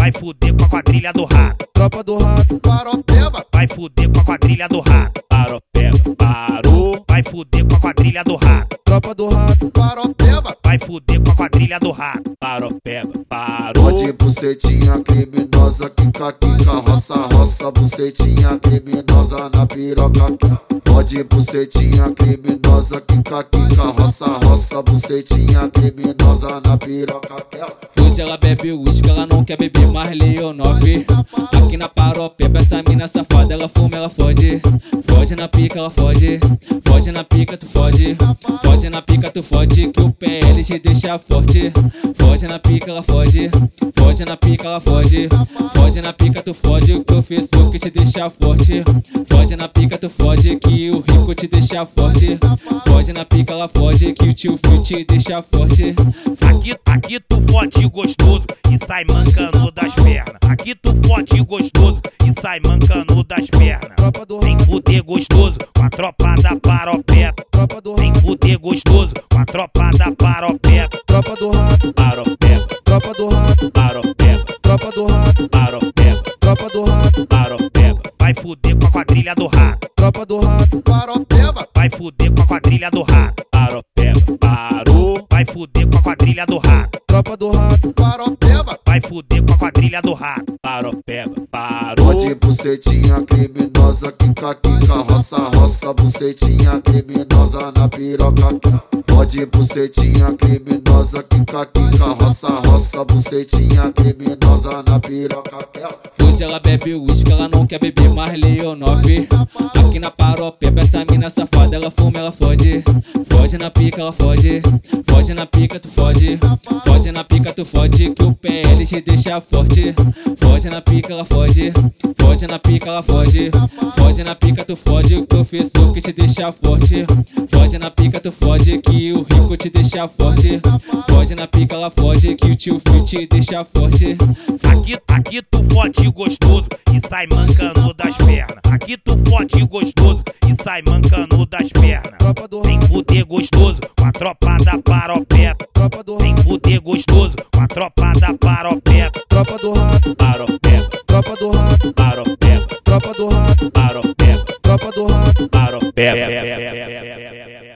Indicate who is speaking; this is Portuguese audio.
Speaker 1: vai fuder com a quadrilha do rato.
Speaker 2: Tropa do rato,
Speaker 3: Paropeba,
Speaker 1: Vai fuder com a quadrilha do rato.
Speaker 4: Paropeba, parou.
Speaker 1: Vai fuder com a quadrilha do rato.
Speaker 2: tropa do rato,
Speaker 3: paropeba,
Speaker 1: Vai fuder com a quadrilha do rato.
Speaker 4: Paropeba, parou.
Speaker 3: Pode bucetinha criminosa, quica, quica, roça, roça, bucetinha criminosa na piroca. Pode bucetinha criminosa, quica, quica, roça, roça, bucetinha criminosa na piroca.
Speaker 4: Hoje ela bebe uísque, ela não quer beber mais Leonove. Aqui na paropeba, essa mina safada, ela fuma, ela fode. Fode na pica, ela fode. Fode na pica, tu fode. Fode na pica, tu fode, que o PL te deixa forte. Fode na pica, ela fode. Fode na pica, ela fode. Fode na pica, tu fode, o professor que te deixa forte. Fode na pica, tu fode, que o rico te deixa forte. Fode na pica, ela fode, que o tio Fio te deixa forte.
Speaker 1: Aqui, aqui tu fode gostoso e sai mancando das pernas. Aqui tu fode gostoso e sai mancando das pernas.
Speaker 2: tropa do
Speaker 1: Vem
Speaker 2: rato,
Speaker 1: fuder gostoso com a tropa da Vem
Speaker 2: rato,
Speaker 1: fuder gostoso com a tropa da paropeba.
Speaker 2: tropa do rato,
Speaker 4: Paropeba,
Speaker 2: tropa do rato,
Speaker 4: paropeba,
Speaker 2: tropa do rato,
Speaker 4: paropeba,
Speaker 2: tropa do rato,
Speaker 1: fuder com a quadrilha do rato.
Speaker 2: tropa do rato,
Speaker 3: Paropeba,
Speaker 1: Vai fuder com a quadrilha do rato.
Speaker 4: paropeba, parou.
Speaker 1: Vai fuder com a quadrilha do rato.
Speaker 2: tropa do rato,
Speaker 3: paropeba,
Speaker 1: Vai fuder com a quadrilha do rato.
Speaker 4: Paropeba, parou.
Speaker 3: Pode bucetinha criminosa, quica, quica, roça, roça, bucetinha criminosa na piroca. Pode bucetinha criminosa, quica, quica, roça, roça, bucetinha criminosa na piroca.
Speaker 4: Hoje ela bebe uísque, ela não quer beber mais Leonove. Aqui na paropeba, essa mina safada, ela fuma, ela fode. Fode na pica, ela fode. Fode na pica, tu fode. Fode na pica, tu fode, que o PL te deixa forte. Fode na pica, ela fode. Fode na pica, ela fode. Fode na pica, tu fode, o professor que te deixa forte. Fode na pica, tu fode, que o rico te deixa forte. Fode na pica, ela fode, que o tio Fio te deixa forte.
Speaker 1: Aqui, aqui tu fode gostoso e sai mancando das pernas. Aqui tu fode gostoso e sai mancando das pernas.
Speaker 2: tropa do
Speaker 1: Vem
Speaker 2: rato,
Speaker 1: fuder gostoso com a tropa da paropeba.
Speaker 2: tropa do
Speaker 1: Vem
Speaker 2: rato,
Speaker 1: fuder gostoso com a tropa da paropeba.
Speaker 2: tropa do rato,
Speaker 4: Paropeba,
Speaker 2: tropa do rato,
Speaker 4: paropeba,
Speaker 2: tropa do rato,
Speaker 4: paropeba,
Speaker 2: tropa do rato.
Speaker 4: paropeba.